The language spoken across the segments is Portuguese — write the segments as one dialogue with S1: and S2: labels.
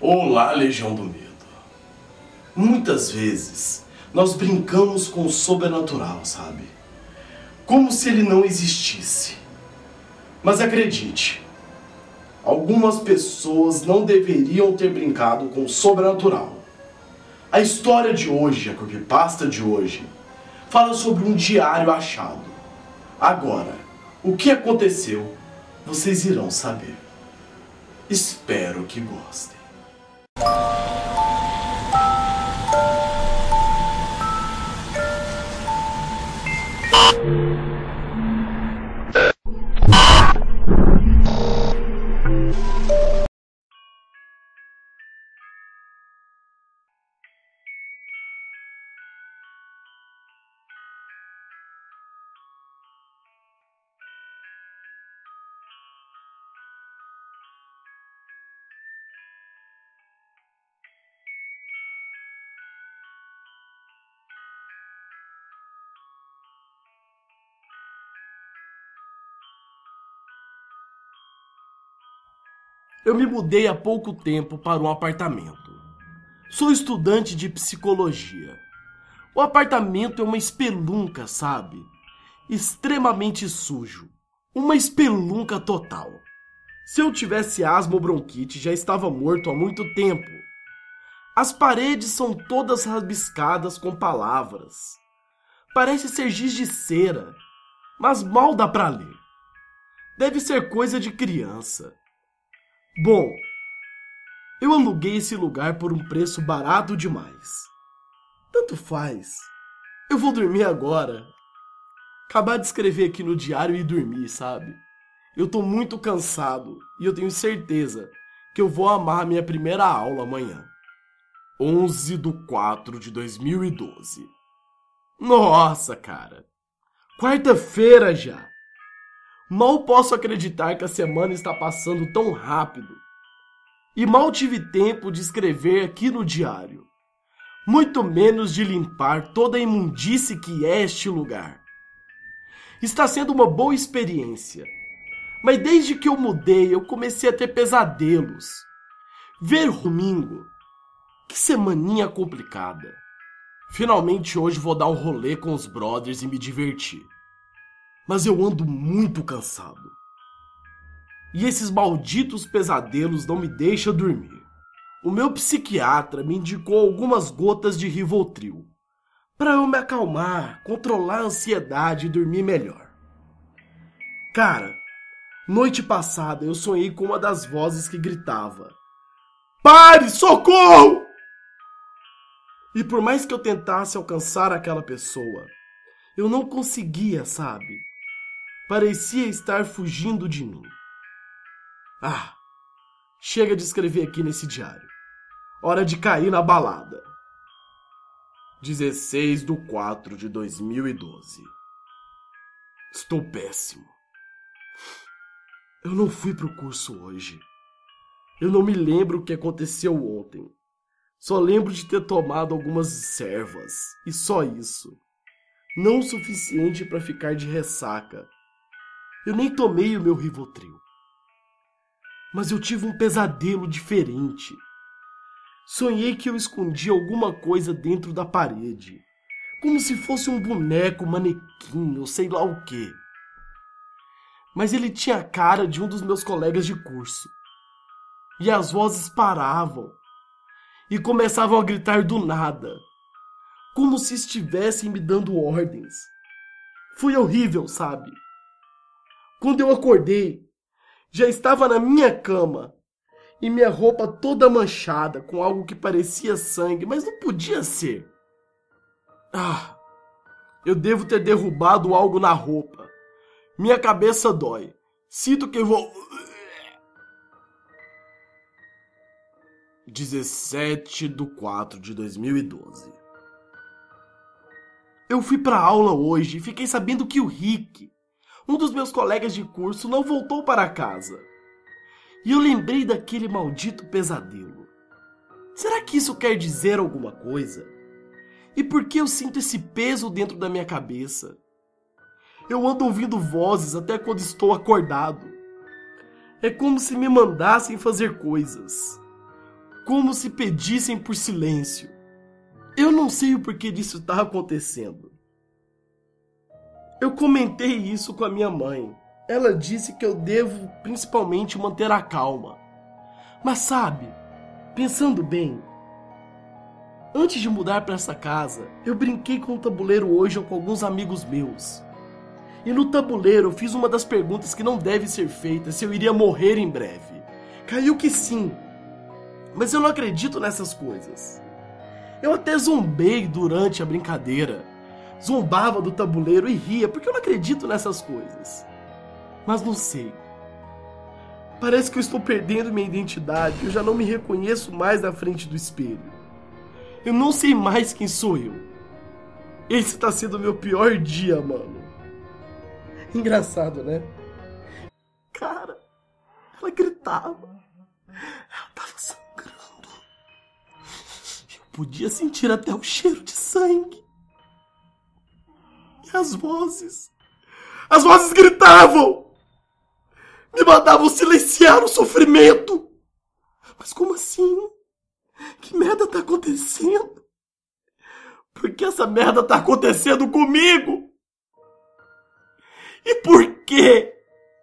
S1: Olá, Legião do Medo. Muitas vezes nós brincamos com o sobrenatural, sabe? Como se ele não existisse. Mas acredite, algumas pessoas não deveriam ter brincado com o sobrenatural. A história de hoje, a creepypasta de hoje, fala sobre um diário achado. Agora, o que aconteceu, vocês irão saber. Espero que gostem. you. Eu me mudei há pouco tempo para um apartamento. Sou estudante de psicologia. O apartamento é uma espelunca, sabe? Extremamente sujo. Uma espelunca total. Se eu tivesse asma ou bronquite, já estava morto há muito tempo. As paredes são todas rabiscadas com palavras. Parece ser giz de cera, mas mal dá para ler. Deve ser coisa de criança. Bom, eu aluguei esse lugar por um preço barato demais. Tanto faz. Eu vou dormir agora. Acabar de escrever aqui no diário e dormir, sabe? Eu tô muito cansado e eu tenho certeza que eu vou amar minha primeira aula amanhã. 11 de 4 de 2012. Nossa, cara. Quarta-feira já. Mal posso acreditar que a semana está passando tão rápido. E mal tive tempo de escrever aqui no diário. Muito menos de limpar toda a imundície que é este lugar. Está sendo uma boa experiência. Mas desde que eu mudei, eu comecei a ter pesadelos. Ver domingo. Que semaninha complicada. Finalmente hoje vou dar um rolê com os brothers e me divertir mas eu ando muito cansado. E esses malditos pesadelos não me deixam dormir. O meu psiquiatra me indicou algumas gotas de Rivotril para eu me acalmar, controlar a ansiedade e dormir melhor. Cara, noite passada eu sonhei com uma das vozes que gritava: Pare, socorro! E por mais que eu tentasse alcançar aquela pessoa, eu não conseguia, sabe? Parecia estar fugindo de mim. Ah, chega de escrever aqui nesse diário. Hora de cair na balada. 16 de 4 de 2012. Estou péssimo. Eu não fui pro curso hoje. Eu não me lembro o que aconteceu ontem. Só lembro de ter tomado algumas servas e só isso. Não o suficiente para ficar de ressaca eu nem tomei o meu Rivotril. Mas eu tive um pesadelo diferente. Sonhei que eu escondia alguma coisa dentro da parede, como se fosse um boneco, manequim ou sei lá o que. Mas ele tinha a cara de um dos meus colegas de curso. E as vozes paravam e começavam a gritar do nada, como se estivessem me dando ordens. Foi horrível, sabe? Quando eu acordei, já estava na minha cama e minha roupa toda manchada com algo que parecia sangue, mas não podia ser. Ah, eu devo ter derrubado algo na roupa. Minha cabeça dói. Sinto que vou. 17 de 4 de 2012. Eu fui pra aula hoje e fiquei sabendo que o Rick, um dos meus colegas de curso não voltou para casa. E eu lembrei daquele maldito pesadelo. Será que isso quer dizer alguma coisa? E por que eu sinto esse peso dentro da minha cabeça? Eu ando ouvindo vozes até quando estou acordado. É como se me mandassem fazer coisas. como se pedissem por silêncio. Eu não sei o porquê disso está acontecendo. Eu comentei isso com a minha mãe. Ela disse que eu devo principalmente manter a calma. Mas sabe, pensando bem, antes de mudar para essa casa, eu brinquei com o tabuleiro hoje com alguns amigos meus. E no tabuleiro eu fiz uma das perguntas que não deve ser feita se eu iria morrer em breve. Caiu que sim. Mas eu não acredito nessas coisas. Eu até zombei durante a brincadeira. Zombava do tabuleiro e ria, porque eu não acredito nessas coisas. Mas não sei. Parece que eu estou perdendo minha identidade. Eu já não me reconheço mais na frente do espelho. Eu não sei mais quem sou eu. Esse está sendo o meu pior dia, mano. Engraçado, né? Cara, ela gritava. Ela tava sangrando. Eu podia sentir até o cheiro de sangue. As vozes. As vozes gritavam! Me mandavam silenciar o sofrimento! Mas como assim? Que merda tá acontecendo? Por que essa merda tá acontecendo comigo? E por que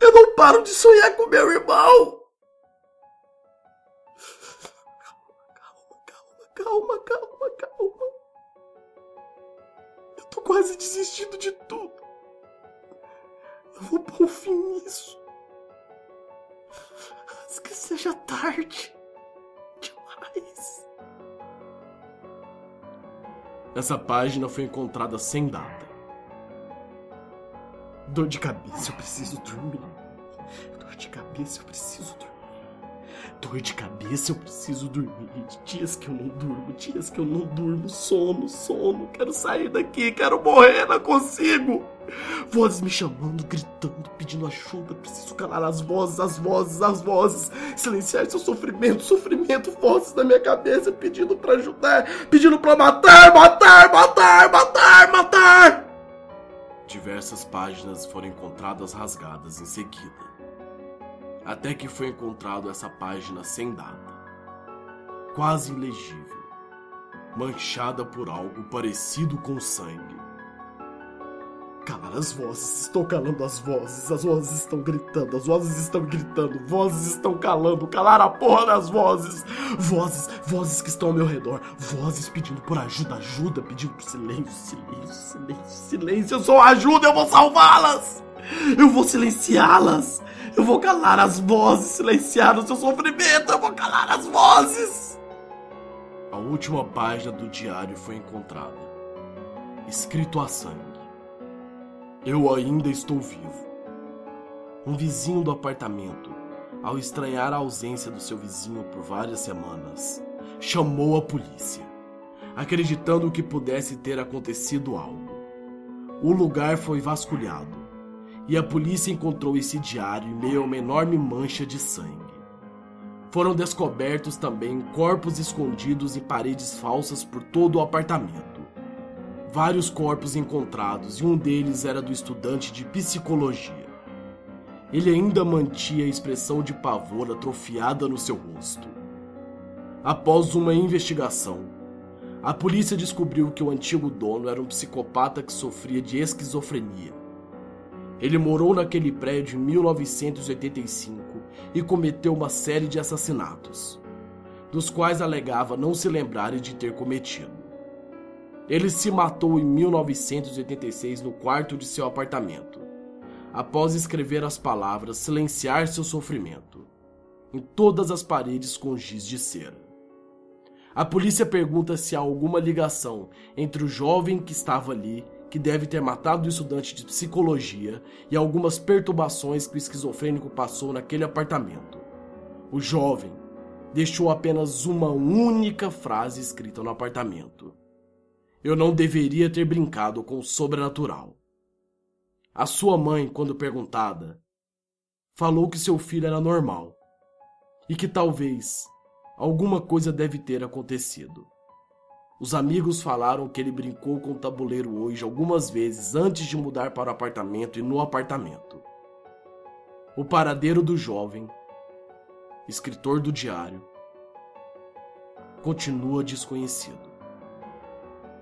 S1: eu não paro de sonhar com meu irmão? Calma, calma, calma, calma. Eu tô quase desistindo de tudo. Eu vou pôr fim nisso. Antes que seja tarde demais. Essa página foi encontrada sem data. Dor de cabeça, eu preciso dormir. Dor de cabeça, eu preciso dormir. Dor de cabeça, eu preciso dormir. Dias que eu não durmo, dias que eu não durmo. Sono, sono. Quero sair daqui, quero morrer, não consigo. Vozes me chamando, gritando, pedindo ajuda. Preciso calar as vozes, as vozes, as vozes. Silenciar seu sofrimento, sofrimento. Vozes na minha cabeça pedindo para ajudar, pedindo para matar, matar, matar, matar, matar. Diversas páginas foram encontradas rasgadas em seguida. Até que foi encontrado essa página sem data, quase ilegível, manchada por algo parecido com sangue. Calar as vozes, estou calando as vozes, as vozes estão gritando, as vozes estão gritando, vozes estão calando, calar a porra das vozes, vozes, vozes que estão ao meu redor, vozes pedindo por ajuda, ajuda, pedindo por silêncio, silêncio, silêncio, silêncio, eu sou ajuda, eu vou salvá-las, eu vou silenciá-las, eu vou calar as vozes, silenciar o seu sofrimento, eu vou calar as vozes. A última página do diário foi encontrada, escrito a sangue. Eu ainda estou vivo. Um vizinho do apartamento, ao estranhar a ausência do seu vizinho por várias semanas, chamou a polícia, acreditando que pudesse ter acontecido algo. O lugar foi vasculhado e a polícia encontrou esse diário em meio a uma enorme mancha de sangue. Foram descobertos também corpos escondidos em paredes falsas por todo o apartamento vários corpos encontrados e um deles era do estudante de psicologia. Ele ainda mantinha a expressão de pavor atrofiada no seu rosto. Após uma investigação, a polícia descobriu que o antigo dono era um psicopata que sofria de esquizofrenia. Ele morou naquele prédio em 1985 e cometeu uma série de assassinatos, dos quais alegava não se lembrar de ter cometido. Ele se matou em 1986 no quarto de seu apartamento, após escrever as palavras silenciar seu sofrimento em todas as paredes com giz de cera. A polícia pergunta se há alguma ligação entre o jovem que estava ali, que deve ter matado o estudante de psicologia, e algumas perturbações que o esquizofrênico passou naquele apartamento. O jovem deixou apenas uma única frase escrita no apartamento eu não deveria ter brincado com o sobrenatural. A sua mãe, quando perguntada, falou que seu filho era normal e que talvez alguma coisa deve ter acontecido. Os amigos falaram que ele brincou com o tabuleiro hoje algumas vezes antes de mudar para o apartamento e no apartamento. O paradeiro do jovem, escritor do diário, continua desconhecido.